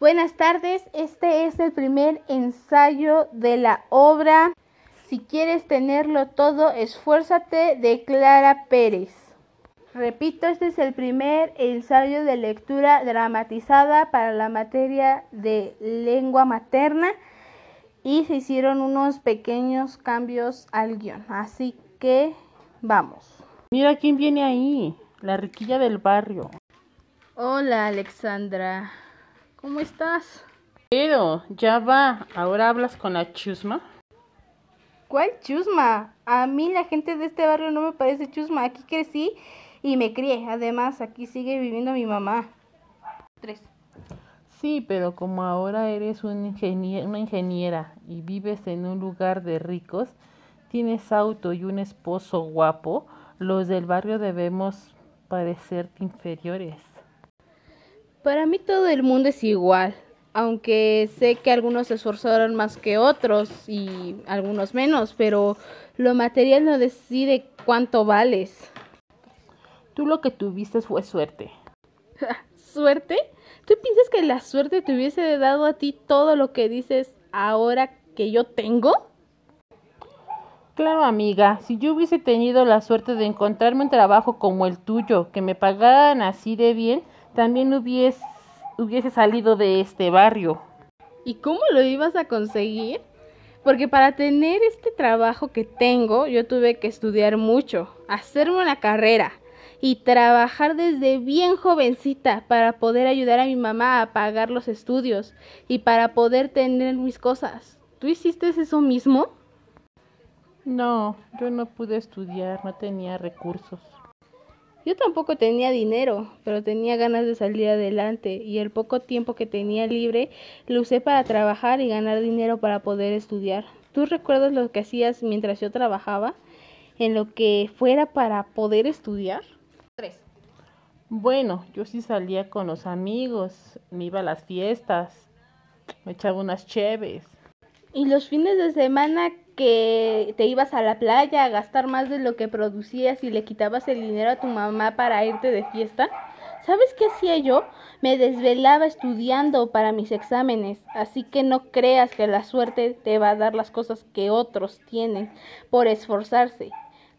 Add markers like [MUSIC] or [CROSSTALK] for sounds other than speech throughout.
Buenas tardes, este es el primer ensayo de la obra Si quieres tenerlo todo, esfuérzate de Clara Pérez. Repito, este es el primer ensayo de lectura dramatizada para la materia de lengua materna y se hicieron unos pequeños cambios al guion. Así que vamos. Mira quién viene ahí, la riquilla del barrio. Hola Alexandra, ¿cómo estás? Pero, ya va, ahora hablas con la chusma. ¿Cuál chusma? A mí la gente de este barrio no me parece chusma. Aquí crecí y me crié. Además, aquí sigue viviendo mi mamá. Tres. Sí, pero como ahora eres un una ingeniera y vives en un lugar de ricos, tienes auto y un esposo guapo, los del barrio debemos parecerte inferiores. Para mí todo el mundo es igual, aunque sé que algunos se esforzaron más que otros y algunos menos, pero lo material no decide cuánto vales. Tú lo que tuviste fue suerte. [LAUGHS] ¿Suerte? ¿Tú piensas que la suerte te hubiese dado a ti todo lo que dices ahora que yo tengo? Claro, amiga, si yo hubiese tenido la suerte de encontrarme un trabajo como el tuyo, que me pagaran así de bien, también hubiese, hubiese salido de este barrio. ¿Y cómo lo ibas a conseguir? Porque para tener este trabajo que tengo, yo tuve que estudiar mucho, hacerme una carrera, y trabajar desde bien jovencita para poder ayudar a mi mamá a pagar los estudios y para poder tener mis cosas. ¿Tú hiciste eso mismo? No, yo no pude estudiar, no tenía recursos. Yo tampoco tenía dinero, pero tenía ganas de salir adelante y el poco tiempo que tenía libre lo usé para trabajar y ganar dinero para poder estudiar. ¿Tú recuerdas lo que hacías mientras yo trabajaba? En lo que fuera para poder estudiar. Bueno, yo sí salía con los amigos, me iba a las fiestas, me echaba unas cheves. ¿Y los fines de semana que te ibas a la playa a gastar más de lo que producías y le quitabas el dinero a tu mamá para irte de fiesta? ¿Sabes qué hacía yo? Me desvelaba estudiando para mis exámenes, así que no creas que la suerte te va a dar las cosas que otros tienen por esforzarse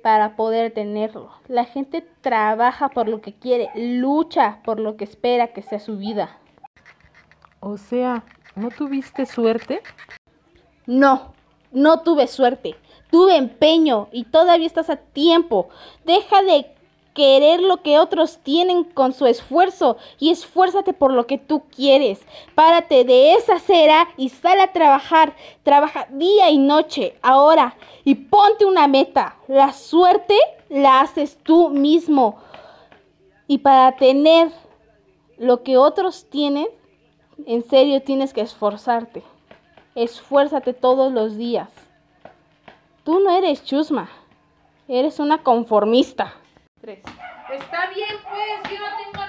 para poder tenerlo. La gente trabaja por lo que quiere, lucha por lo que espera que sea su vida. O sea, ¿no tuviste suerte? No, no tuve suerte. Tuve empeño y todavía estás a tiempo. Deja de querer lo que otros tienen con su esfuerzo y esfuérzate por lo que tú quieres. Párate de esa cera y sal a trabajar. Trabaja día y noche ahora y ponte una meta. La suerte la haces tú mismo. Y para tener lo que otros tienen, en serio tienes que esforzarte. Esfuérzate todos los días. Tú no eres chusma, eres una conformista. Está bien, pues, yo no tengo